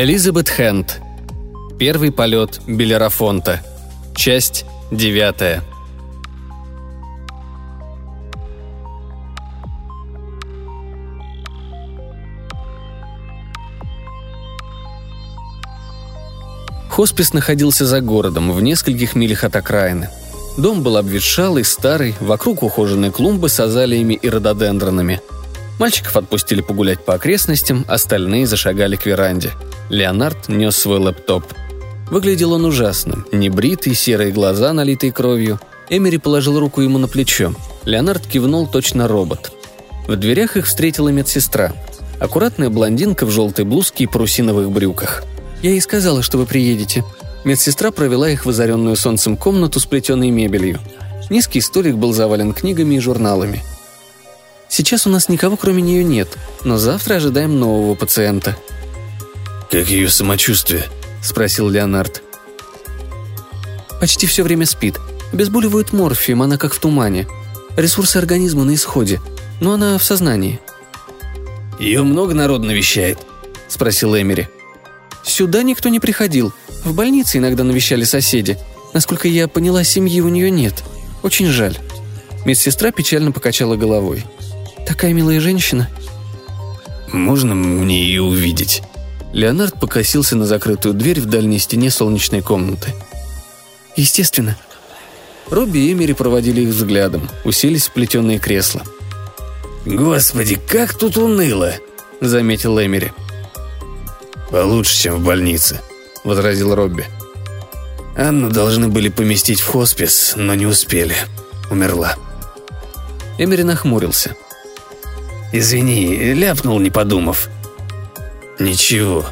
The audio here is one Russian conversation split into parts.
Элизабет Хэнд. Первый полет Белерафонта. Часть девятая. Хоспис находился за городом, в нескольких милях от окраины. Дом был обветшалый, старый, вокруг ухоженные клумбы с азалиями и рододендронами. Мальчиков отпустили погулять по окрестностям, остальные зашагали к веранде. Леонард нес свой лэптоп. Выглядел он ужасно. Небритый, серые глаза, налитые кровью. Эмери положил руку ему на плечо. Леонард кивнул точно робот. В дверях их встретила медсестра. Аккуратная блондинка в желтой блузке и парусиновых брюках. «Я ей сказала, что вы приедете», Медсестра провела их в озаренную солнцем комнату с плетеной мебелью. Низкий столик был завален книгами и журналами. «Сейчас у нас никого кроме нее нет, но завтра ожидаем нового пациента». «Как ее самочувствие?» – спросил Леонард. «Почти все время спит. Обезболивают морфием, она как в тумане. Ресурсы организма на исходе, но она в сознании». «Ее много народ навещает?» – спросил Эмери. «Сюда никто не приходил. В больнице иногда навещали соседи. Насколько я поняла, семьи у нее нет. Очень жаль». Медсестра печально покачала головой. «Такая милая женщина». «Можно мне ее увидеть?» Леонард покосился на закрытую дверь в дальней стене солнечной комнаты. «Естественно». Робби и Эмери проводили их взглядом, уселись в плетеные кресла. «Господи, как тут уныло!» – заметил Эмери. «Получше, чем в больнице», – возразил Робби. «Анну должны были поместить в хоспис, но не успели. Умерла». Эмери нахмурился. «Извини, ляпнул, не подумав». «Ничего».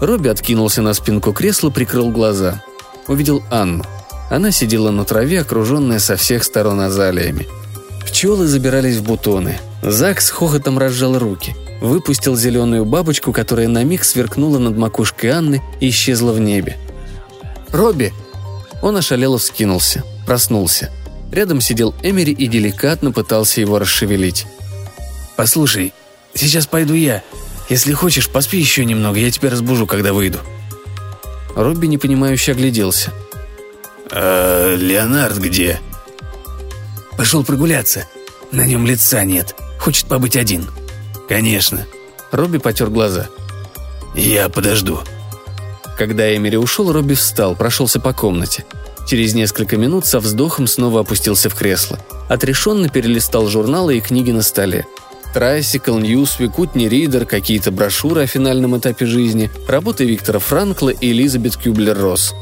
Робби откинулся на спинку кресла, прикрыл глаза. Увидел Анну. Она сидела на траве, окруженная со всех сторон азалиями. Пчелы забирались в бутоны. Зак с хохотом разжал руки – выпустил зеленую бабочку, которая на миг сверкнула над макушкой Анны и исчезла в небе. «Робби!» Он ошалело вскинулся, проснулся. Рядом сидел Эмери и деликатно пытался его расшевелить. «Послушай, сейчас пойду я. Если хочешь, поспи еще немного, я тебя разбужу, когда выйду». Робби непонимающе огляделся. «А Леонард где?» «Пошел прогуляться. На нем лица нет. Хочет побыть один», «Конечно». Робби потер глаза. «Я подожду». Когда Эмери ушел, Робби встал, прошелся по комнате. Через несколько минут со вздохом снова опустился в кресло. Отрешенно перелистал журналы и книги на столе. Tricycle, Newsweek, Utne Reader, какие-то брошюры о финальном этапе жизни, работы Виктора Франкла и Элизабет Кюблер-Росс.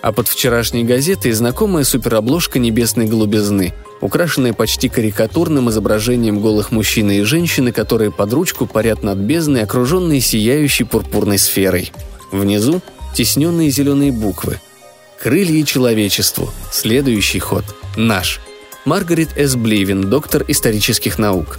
А под вчерашней газетой знакомая суперобложка небесной голубизны – украшенная почти карикатурным изображением голых мужчин и женщины, которые под ручку парят над бездной, окруженные сияющей пурпурной сферой. Внизу – тесненные зеленые буквы. «Крылья человечеству. Следующий ход. Наш». Маргарет С. Бливин, доктор исторических наук.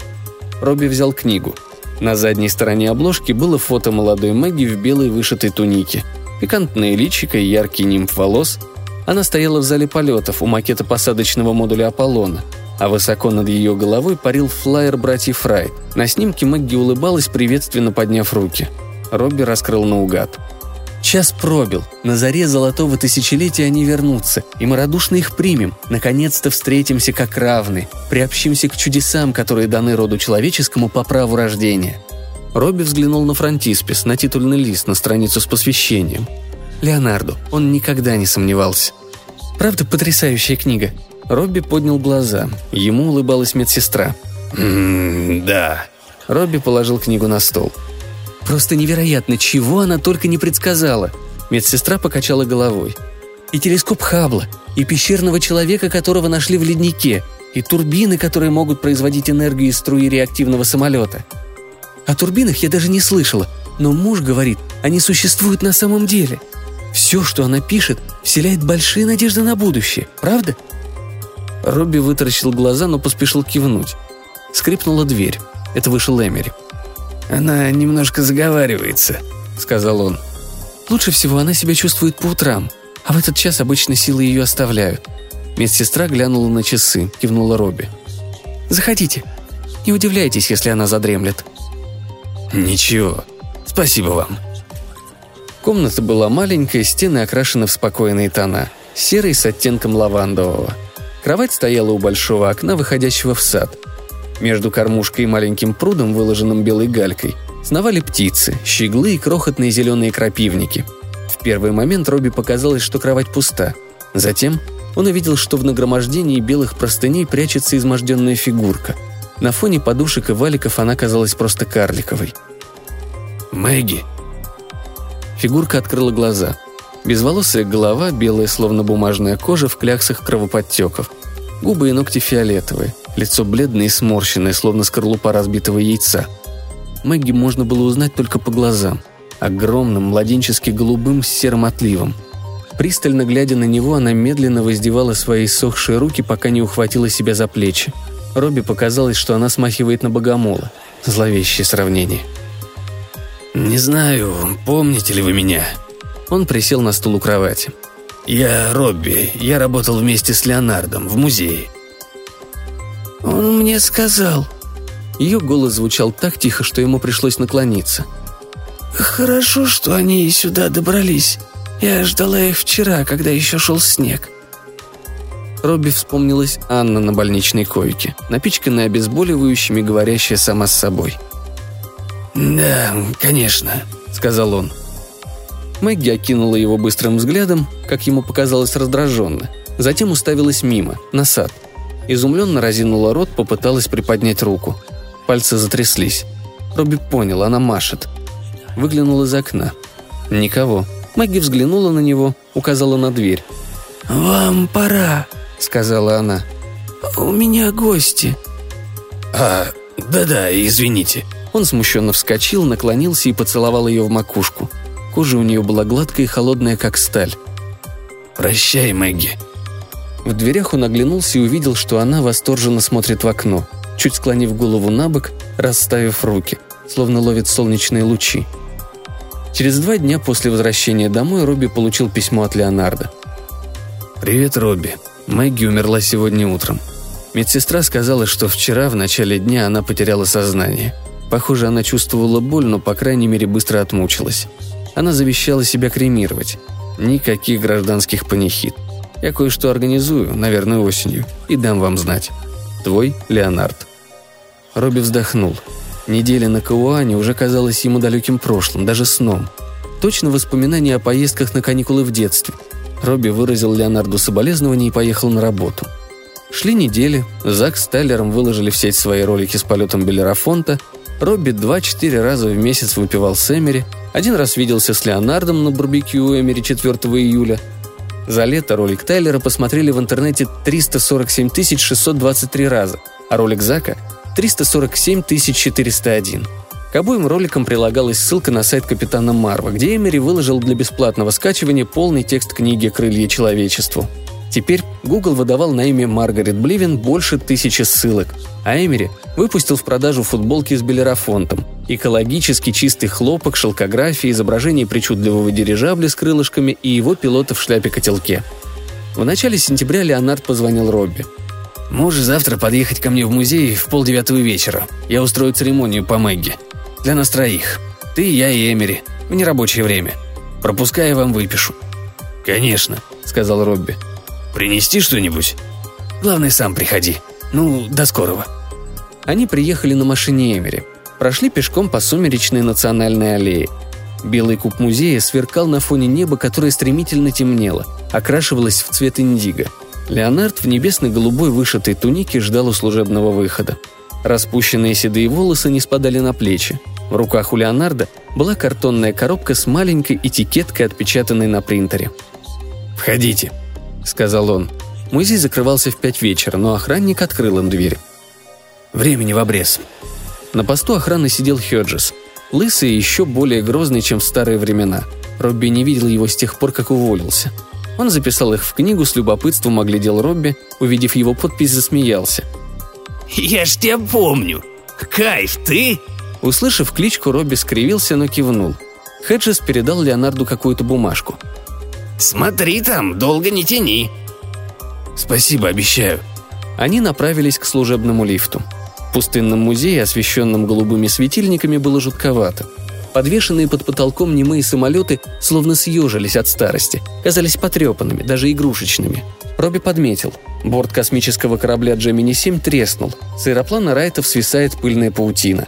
Робби взял книгу. На задней стороне обложки было фото молодой Мэгги в белой вышитой тунике. Пикантное личико и яркий нимб волос – она стояла в зале полетов у макета посадочного модуля «Аполлона», а высоко над ее головой парил флайер братьев Райт. На снимке Мэгги улыбалась, приветственно подняв руки. Робби раскрыл наугад. Час пробил. На заре золотого тысячелетия они вернутся, и мы радушно их примем. Наконец-то встретимся как равны, приобщимся к чудесам, которые даны роду человеческому по праву рождения. Робби взглянул на фронтиспис, на титульный лист, на страницу с посвящением. Леонарду. Он никогда не сомневался. Правда, потрясающая книга. Робби поднял глаза. Ему улыбалась медсестра. «М-м, да». Робби положил книгу на стол. Просто невероятно, чего она только не предсказала. Медсестра покачала головой. И телескоп Хаббла, и пещерного человека, которого нашли в леднике, и турбины, которые могут производить энергию из струи реактивного самолета. О турбинах я даже не слышала, но муж говорит, они существуют на самом деле – все, что она пишет, вселяет большие надежды на будущее, правда?» Робби вытаращил глаза, но поспешил кивнуть. Скрипнула дверь. Это вышел Эмери. «Она немножко заговаривается», — сказал он. «Лучше всего она себя чувствует по утрам, а в этот час обычно силы ее оставляют». Медсестра глянула на часы, кивнула Робби. «Заходите. Не удивляйтесь, если она задремлет». «Ничего. Спасибо вам», Комната была маленькая, стены окрашены в спокойные тона, серый с оттенком лавандового. Кровать стояла у большого окна, выходящего в сад. Между кормушкой и маленьким прудом, выложенным белой галькой, сновали птицы, щеглы и крохотные зеленые крапивники. В первый момент Робби показалось, что кровать пуста. Затем он увидел, что в нагромождении белых простыней прячется изможденная фигурка. На фоне подушек и валиков она казалась просто карликовой. «Мэгги!» Фигурка открыла глаза. Безволосая голова, белая словно бумажная кожа в кляксах кровоподтеков. Губы и ногти фиолетовые, лицо бледное и сморщенное, словно скорлупа разбитого яйца. Мэгги можно было узнать только по глазам. Огромным, младенчески голубым с серым отливом – Пристально глядя на него, она медленно воздевала свои сохшие руки, пока не ухватила себя за плечи. Робби показалось, что она смахивает на богомола. Зловещее сравнение. «Не знаю, помните ли вы меня?» Он присел на стул у кровати. «Я Робби. Я работал вместе с Леонардом в музее». «Он мне сказал». Ее голос звучал так тихо, что ему пришлось наклониться. «Хорошо, что они сюда добрались. Я ждала их вчера, когда еще шел снег». Робби вспомнилась Анна на больничной койке, напичканная обезболивающими, говорящая сама с собой. «Да, конечно», — сказал он. Мэгги окинула его быстрым взглядом, как ему показалось раздраженно. Затем уставилась мимо, на сад. Изумленно разинула рот, попыталась приподнять руку. Пальцы затряслись. Робби понял, она машет. Выглянул из окна. Никого. Мэгги взглянула на него, указала на дверь. «Вам пора», — сказала она. «У меня гости». «А, да-да, извините». Он смущенно вскочил, наклонился и поцеловал ее в макушку. Кожа у нее была гладкая и холодная, как сталь. «Прощай, Мэгги». В дверях он оглянулся и увидел, что она восторженно смотрит в окно, чуть склонив голову на бок, расставив руки, словно ловит солнечные лучи. Через два дня после возвращения домой Робби получил письмо от Леонардо. «Привет, Робби. Мэгги умерла сегодня утром. Медсестра сказала, что вчера, в начале дня, она потеряла сознание. Похоже, она чувствовала боль, но, по крайней мере, быстро отмучилась. Она завещала себя кремировать. Никаких гражданских панихид. Я кое-что организую, наверное, осенью, и дам вам знать. Твой Леонард». Робби вздохнул. Неделя на Кауане уже казалась ему далеким прошлым, даже сном. Точно воспоминания о поездках на каникулы в детстве. Робби выразил Леонарду соболезнования и поехал на работу. Шли недели, Зак с Тайлером выложили в сеть свои ролики с полетом Белерафонта, Робби два-четыре раза в месяц выпивал с Эмери, один раз виделся с Леонардом на барбекю Эмери 4 июля. За лето ролик Тайлера посмотрели в интернете 347 623 раза, а ролик Зака 347 401. К обоим роликам прилагалась ссылка на сайт Капитана Марва, где Эмери выложил для бесплатного скачивания полный текст книги «Крылья человечеству». Теперь Google выдавал на имя Маргарет Бливен больше тысячи ссылок, а Эмери выпустил в продажу футболки с белерафонтом, экологически чистый хлопок, шелкография, изображение причудливого дирижабля с крылышками и его пилота в шляпе-котелке. В начале сентября Леонард позвонил Робби – Можешь завтра подъехать ко мне в музей в полдевятого вечера. Я устрою церемонию по Мэгги. Для нас троих. Ты, я и Эмери. В нерабочее время. Пропуска я вам выпишу». «Конечно», — сказал Робби. «Принести что-нибудь?» «Главное, сам приходи. Ну, до скорого». Они приехали на машине Эмери. Прошли пешком по сумеречной национальной аллее. Белый куб музея сверкал на фоне неба, которое стремительно темнело, окрашивалось в цвет индиго — Леонард в небесно-голубой вышитой тунике ждал у служебного выхода. Распущенные седые волосы не спадали на плечи. В руках у Леонарда была картонная коробка с маленькой этикеткой, отпечатанной на принтере. «Входите», — сказал он. Музей закрывался в пять вечера, но охранник открыл им дверь. «Времени в обрез». На посту охраны сидел Хёджес. Лысый и еще более грозный, чем в старые времена. Робби не видел его с тех пор, как уволился. Он записал их в книгу, с любопытством оглядел Робби, увидев его подпись, засмеялся. «Я ж тебя помню! Кайф, ты?» Услышав кличку, Робби скривился, но кивнул. Хеджес передал Леонарду какую-то бумажку. «Смотри там, долго не тяни!» «Спасибо, обещаю!» Они направились к служебному лифту. В пустынном музее, освещенном голубыми светильниками, было жутковато. Подвешенные под потолком немые самолеты словно съежились от старости, казались потрепанными, даже игрушечными. Робби подметил. Борт космического корабля Джемини-7 треснул. С аэроплана Райтов свисает пыльная паутина.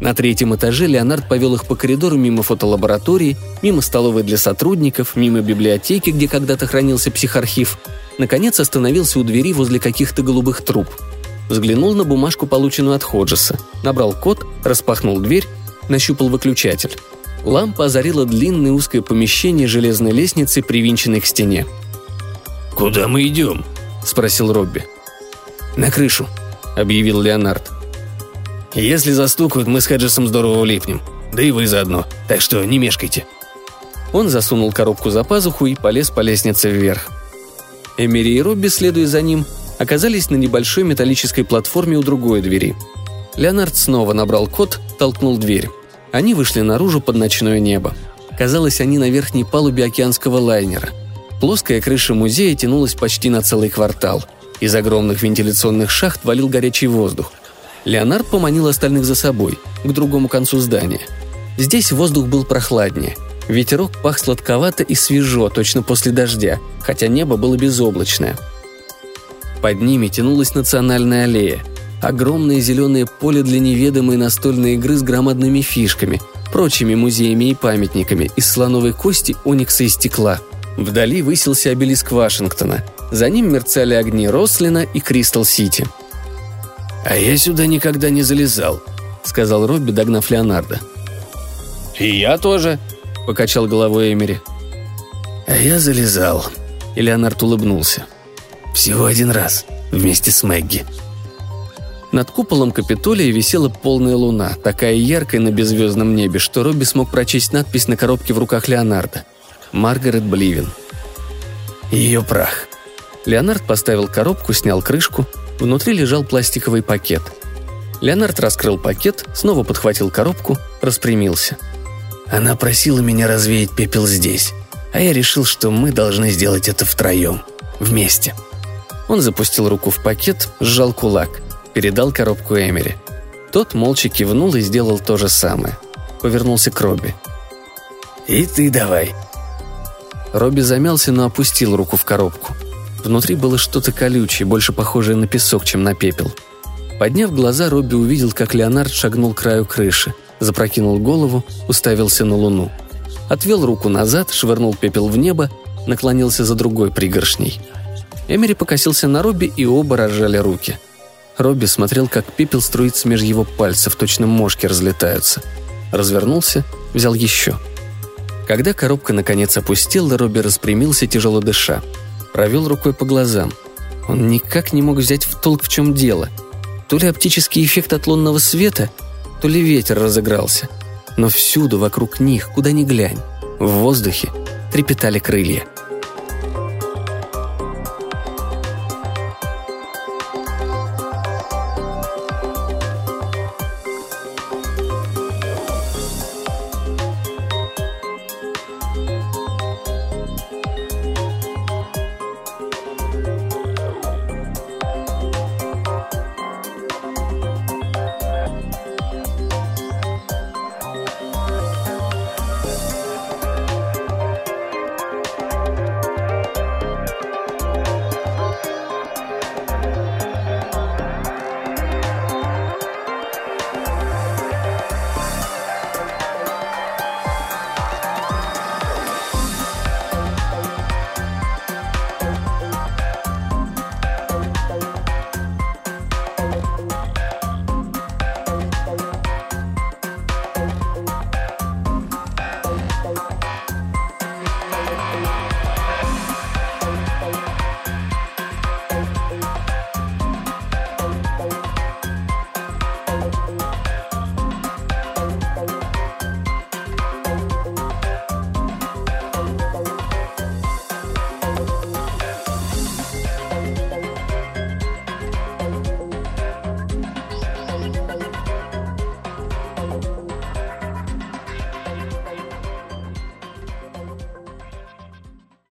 На третьем этаже Леонард повел их по коридору мимо фотолаборатории, мимо столовой для сотрудников, мимо библиотеки, где когда-то хранился психархив. Наконец остановился у двери возле каких-то голубых труб. Взглянул на бумажку, полученную от Ходжеса. Набрал код, распахнул дверь, нащупал выключатель. Лампа озарила длинное узкое помещение железной лестницы, привинченной к стене. «Куда мы идем?» – спросил Робби. «На крышу», – объявил Леонард. Если застукают, мы с Хеджесом здорово улипнем. Да и вы заодно. Так что не мешкайте». Он засунул коробку за пазуху и полез по лестнице вверх. Эмери и Робби, следуя за ним, оказались на небольшой металлической платформе у другой двери. Леонард снова набрал код, толкнул дверь. Они вышли наружу под ночное небо. Казалось, они на верхней палубе океанского лайнера. Плоская крыша музея тянулась почти на целый квартал. Из огромных вентиляционных шахт валил горячий воздух. Леонард поманил остальных за собой, к другому концу здания. Здесь воздух был прохладнее. Ветерок пах сладковато и свежо, точно после дождя, хотя небо было безоблачное. Под ними тянулась национальная аллея. Огромное зеленое поле для неведомой настольной игры с громадными фишками, прочими музеями и памятниками из слоновой кости, оникса и стекла. Вдали высился обелиск Вашингтона. За ним мерцали огни Рослина и Кристал-Сити – «А я сюда никогда не залезал», — сказал Робби, догнав Леонардо. «И я тоже», — покачал головой Эмери. «А я залезал», — и Леонард улыбнулся. «Всего один раз, вместе с Мэгги». Над куполом Капитолия висела полная луна, такая яркая на беззвездном небе, что Робби смог прочесть надпись на коробке в руках Леонардо. «Маргарет Бливин». Ее прах. Леонард поставил коробку, снял крышку, Внутри лежал пластиковый пакет. Леонард раскрыл пакет, снова подхватил коробку, распрямился. «Она просила меня развеять пепел здесь, а я решил, что мы должны сделать это втроем, вместе». Он запустил руку в пакет, сжал кулак, передал коробку Эмери. Тот молча кивнул и сделал то же самое. Повернулся к Робби. «И ты давай». Робби замялся, но опустил руку в коробку – Внутри было что-то колючее, больше похожее на песок, чем на пепел. Подняв глаза, Робби увидел, как Леонард шагнул к краю крыши, запрокинул голову, уставился на луну. Отвел руку назад, швырнул пепел в небо, наклонился за другой пригоршней. Эмери покосился на Робби, и оба разжали руки. Робби смотрел, как пепел струится меж его пальцев, точно мошки разлетаются. Развернулся, взял еще. Когда коробка наконец опустела, Робби распрямился, тяжело дыша провел рукой по глазам. Он никак не мог взять в толк, в чем дело. То ли оптический эффект от лунного света, то ли ветер разыгрался. Но всюду вокруг них, куда ни глянь, в воздухе трепетали крылья –